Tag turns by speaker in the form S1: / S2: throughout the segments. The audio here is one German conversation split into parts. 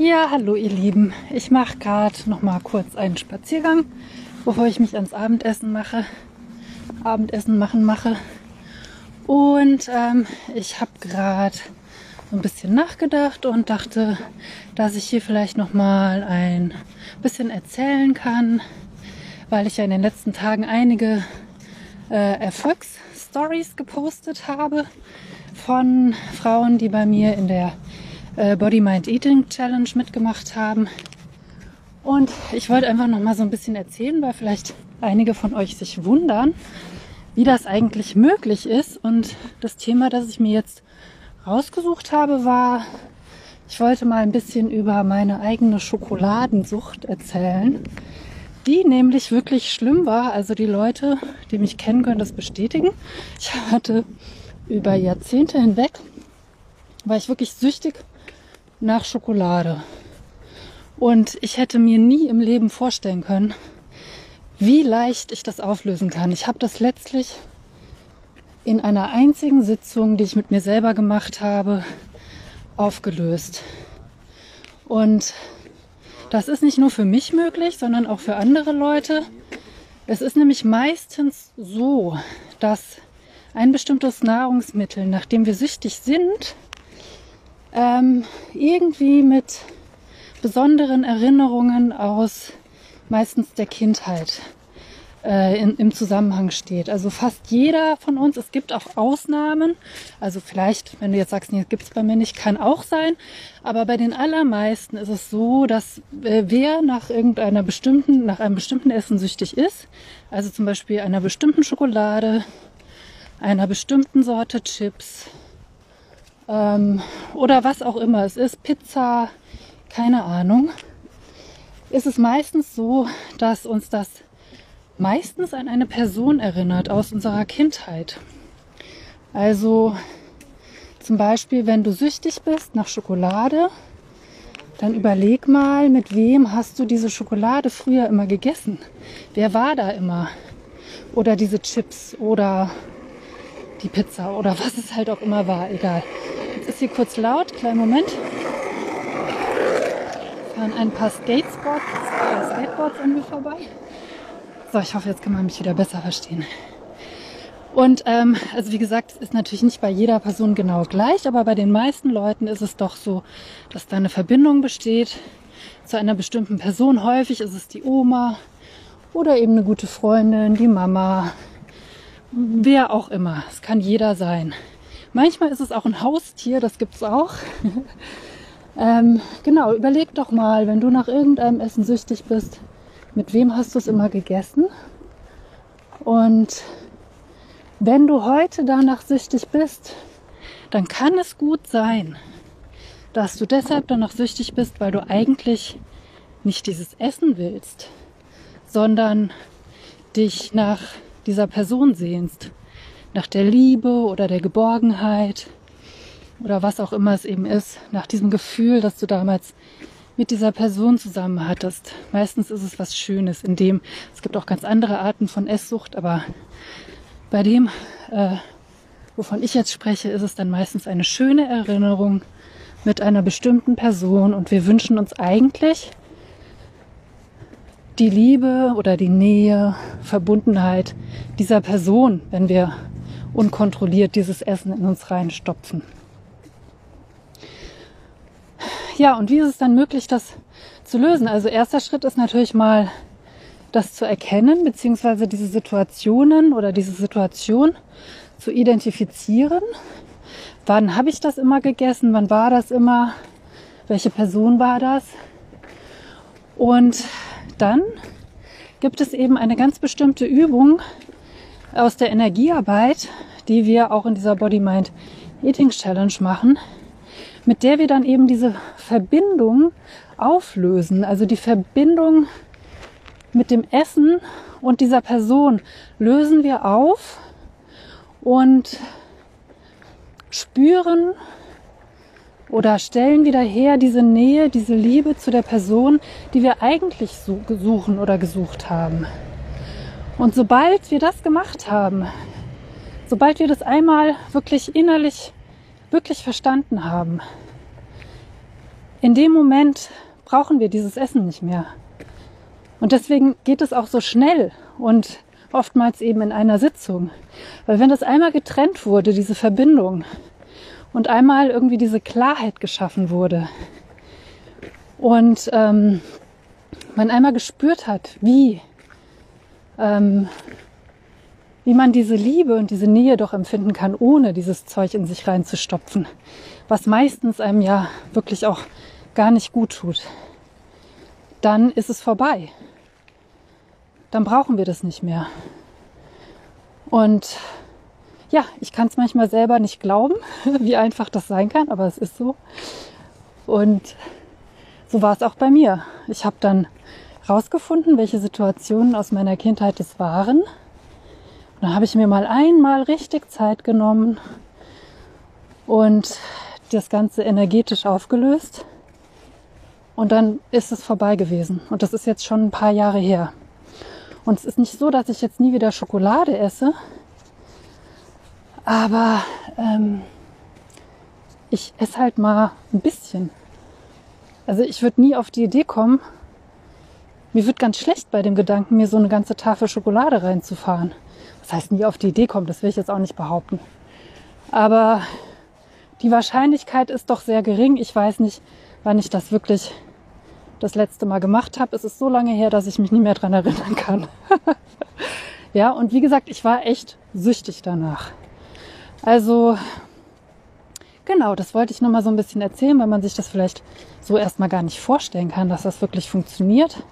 S1: Ja, hallo ihr Lieben. Ich mache gerade noch mal kurz einen Spaziergang, bevor ich mich ans Abendessen mache, Abendessen machen mache. Und ähm, ich habe gerade so ein bisschen nachgedacht und dachte, dass ich hier vielleicht noch mal ein bisschen erzählen kann, weil ich ja in den letzten Tagen einige äh, Erfolgsstories gepostet habe von Frauen, die bei mir in der äh, Body Mind Eating Challenge mitgemacht haben. Und ich wollte einfach noch mal so ein bisschen erzählen, weil vielleicht einige von euch sich wundern, wie das eigentlich möglich ist. Und das Thema, das ich mir jetzt rausgesucht habe, war, ich wollte mal ein bisschen über meine eigene Schokoladensucht erzählen, die nämlich wirklich schlimm war. Also die Leute, die mich kennen, können das bestätigen. Ich hatte über Jahrzehnte hinweg, war ich wirklich süchtig nach Schokolade. Und ich hätte mir nie im Leben vorstellen können, wie leicht ich das auflösen kann. Ich habe das letztlich in einer einzigen Sitzung, die ich mit mir selber gemacht habe, aufgelöst. Und das ist nicht nur für mich möglich, sondern auch für andere Leute. Es ist nämlich meistens so, dass ein bestimmtes Nahrungsmittel, nachdem wir süchtig sind, ähm, irgendwie mit besonderen Erinnerungen aus meistens der Kindheit äh, in, im Zusammenhang steht. Also fast jeder von uns, es gibt auch Ausnahmen, also vielleicht, wenn du jetzt sagst, nee, gibt es bei mir nicht, kann auch sein, aber bei den allermeisten ist es so, dass äh, wer nach irgendeiner bestimmten, nach einem bestimmten Essen süchtig ist, also zum Beispiel einer bestimmten Schokolade, einer bestimmten Sorte Chips, ähm, oder was auch immer es ist, Pizza, keine Ahnung, ist es meistens so, dass uns das meistens an eine Person erinnert aus unserer Kindheit. Also zum Beispiel, wenn du süchtig bist nach Schokolade, dann überleg mal, mit wem hast du diese Schokolade früher immer gegessen? Wer war da immer? Oder diese Chips oder die Pizza oder was es halt auch immer war, egal ist hier kurz laut. Kleinen Moment. Fahren ein paar Skateboards, äh, Skateboards an mir vorbei. So, ich hoffe, jetzt kann man mich wieder besser verstehen. Und ähm, also wie gesagt, es ist natürlich nicht bei jeder Person genau gleich, aber bei den meisten Leuten ist es doch so, dass da eine Verbindung besteht zu einer bestimmten Person. Häufig ist es die Oma oder eben eine gute Freundin, die Mama, wer auch immer. Es kann jeder sein. Manchmal ist es auch ein Haustier, das gibt es auch. ähm, genau, überleg doch mal, wenn du nach irgendeinem Essen süchtig bist, mit wem hast du es immer gegessen? Und wenn du heute danach süchtig bist, dann kann es gut sein, dass du deshalb danach süchtig bist, weil du eigentlich nicht dieses Essen willst, sondern dich nach dieser Person sehnst nach der Liebe oder der Geborgenheit oder was auch immer es eben ist, nach diesem Gefühl, das du damals mit dieser Person zusammen hattest. Meistens ist es was Schönes, in dem es gibt auch ganz andere Arten von Esssucht, aber bei dem, äh, wovon ich jetzt spreche, ist es dann meistens eine schöne Erinnerung mit einer bestimmten Person und wir wünschen uns eigentlich die Liebe oder die Nähe, Verbundenheit dieser Person, wenn wir unkontrolliert dieses Essen in uns reinstopfen. Ja, und wie ist es dann möglich, das zu lösen? Also erster Schritt ist natürlich mal, das zu erkennen, beziehungsweise diese Situationen oder diese Situation zu identifizieren. Wann habe ich das immer gegessen? Wann war das immer? Welche Person war das? Und dann gibt es eben eine ganz bestimmte Übung aus der Energiearbeit, die wir auch in dieser Body Mind Eating Challenge machen, mit der wir dann eben diese Verbindung auflösen, also die Verbindung mit dem Essen und dieser Person lösen wir auf und spüren oder stellen wieder her diese Nähe, diese Liebe zu der Person, die wir eigentlich suchen oder gesucht haben. Und sobald wir das gemacht haben, sobald wir das einmal wirklich innerlich, wirklich verstanden haben, in dem Moment brauchen wir dieses Essen nicht mehr. Und deswegen geht es auch so schnell und oftmals eben in einer Sitzung. Weil wenn das einmal getrennt wurde, diese Verbindung, und einmal irgendwie diese Klarheit geschaffen wurde und ähm, man einmal gespürt hat, wie, ähm, wie man diese Liebe und diese Nähe doch empfinden kann, ohne dieses Zeug in sich reinzustopfen, was meistens einem ja wirklich auch gar nicht gut tut, dann ist es vorbei. Dann brauchen wir das nicht mehr. Und ja, ich kann es manchmal selber nicht glauben, wie einfach das sein kann, aber es ist so. Und so war es auch bei mir. Ich habe dann rausgefunden, welche Situationen aus meiner Kindheit es waren. Und dann habe ich mir mal einmal richtig Zeit genommen und das Ganze energetisch aufgelöst. Und dann ist es vorbei gewesen. Und das ist jetzt schon ein paar Jahre her. Und es ist nicht so, dass ich jetzt nie wieder Schokolade esse, aber ähm, ich esse halt mal ein bisschen. Also ich würde nie auf die Idee kommen, mir wird ganz schlecht bei dem Gedanken, mir so eine ganze Tafel Schokolade reinzufahren. Das heißt, nie auf die Idee kommen, das will ich jetzt auch nicht behaupten. Aber die Wahrscheinlichkeit ist doch sehr gering. Ich weiß nicht, wann ich das wirklich das letzte Mal gemacht habe. Es ist so lange her, dass ich mich nie mehr dran erinnern kann. ja, und wie gesagt, ich war echt süchtig danach. Also genau, das wollte ich nur mal so ein bisschen erzählen, weil man sich das vielleicht so erstmal gar nicht vorstellen kann, dass das wirklich funktioniert.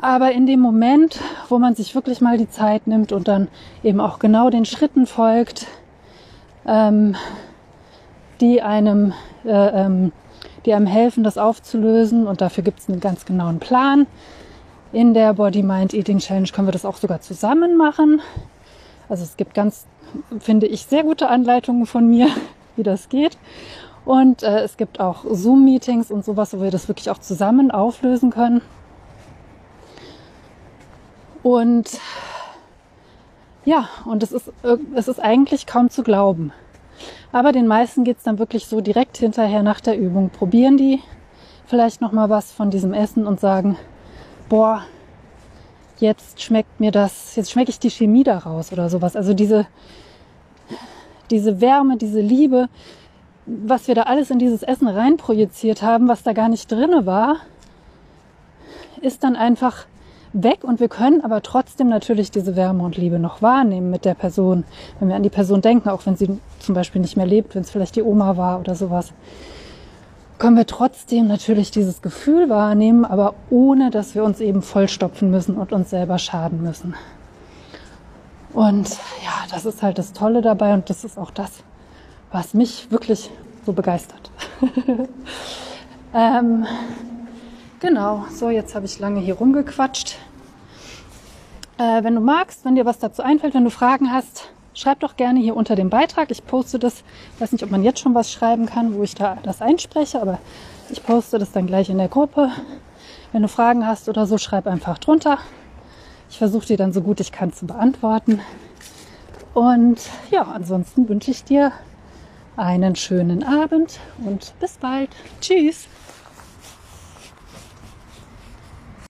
S1: Aber in dem Moment, wo man sich wirklich mal die Zeit nimmt und dann eben auch genau den Schritten folgt, ähm, die einem, äh, ähm, die einem helfen, das aufzulösen, und dafür gibt es einen ganz genauen Plan. In der Body Mind Eating Challenge können wir das auch sogar zusammen machen. Also es gibt ganz finde ich, sehr gute Anleitungen von mir, wie das geht. Und äh, es gibt auch Zoom-Meetings und sowas, wo wir das wirklich auch zusammen auflösen können. Und ja, und es ist, es ist eigentlich kaum zu glauben. Aber den meisten geht es dann wirklich so direkt hinterher nach der Übung. Probieren die vielleicht noch mal was von diesem Essen und sagen, boah, jetzt schmeckt mir das, jetzt schmecke ich die Chemie daraus oder sowas. Also diese, diese Wärme, diese Liebe, was wir da alles in dieses Essen reinprojiziert haben, was da gar nicht drinne war, ist dann einfach weg und wir können aber trotzdem natürlich diese Wärme und Liebe noch wahrnehmen mit der Person, wenn wir an die Person denken, auch wenn sie zum Beispiel nicht mehr lebt, wenn es vielleicht die Oma war oder sowas können wir trotzdem natürlich dieses Gefühl wahrnehmen, aber ohne dass wir uns eben vollstopfen müssen und uns selber schaden müssen. Und ja, das ist halt das Tolle dabei und das ist auch das, was mich wirklich so begeistert. ähm, genau, so jetzt habe ich lange hier rumgequatscht. Äh, wenn du magst, wenn dir was dazu einfällt, wenn du Fragen hast, schreib doch gerne hier unter dem Beitrag. Ich poste das, ich weiß nicht, ob man jetzt schon was schreiben kann, wo ich da das einspreche, aber ich poste das dann gleich in der Gruppe. Wenn du Fragen hast oder so, schreib einfach drunter. Ich versuche dir dann so gut ich kann zu beantworten. Und ja, ansonsten wünsche ich dir einen schönen Abend und bis bald. Tschüss.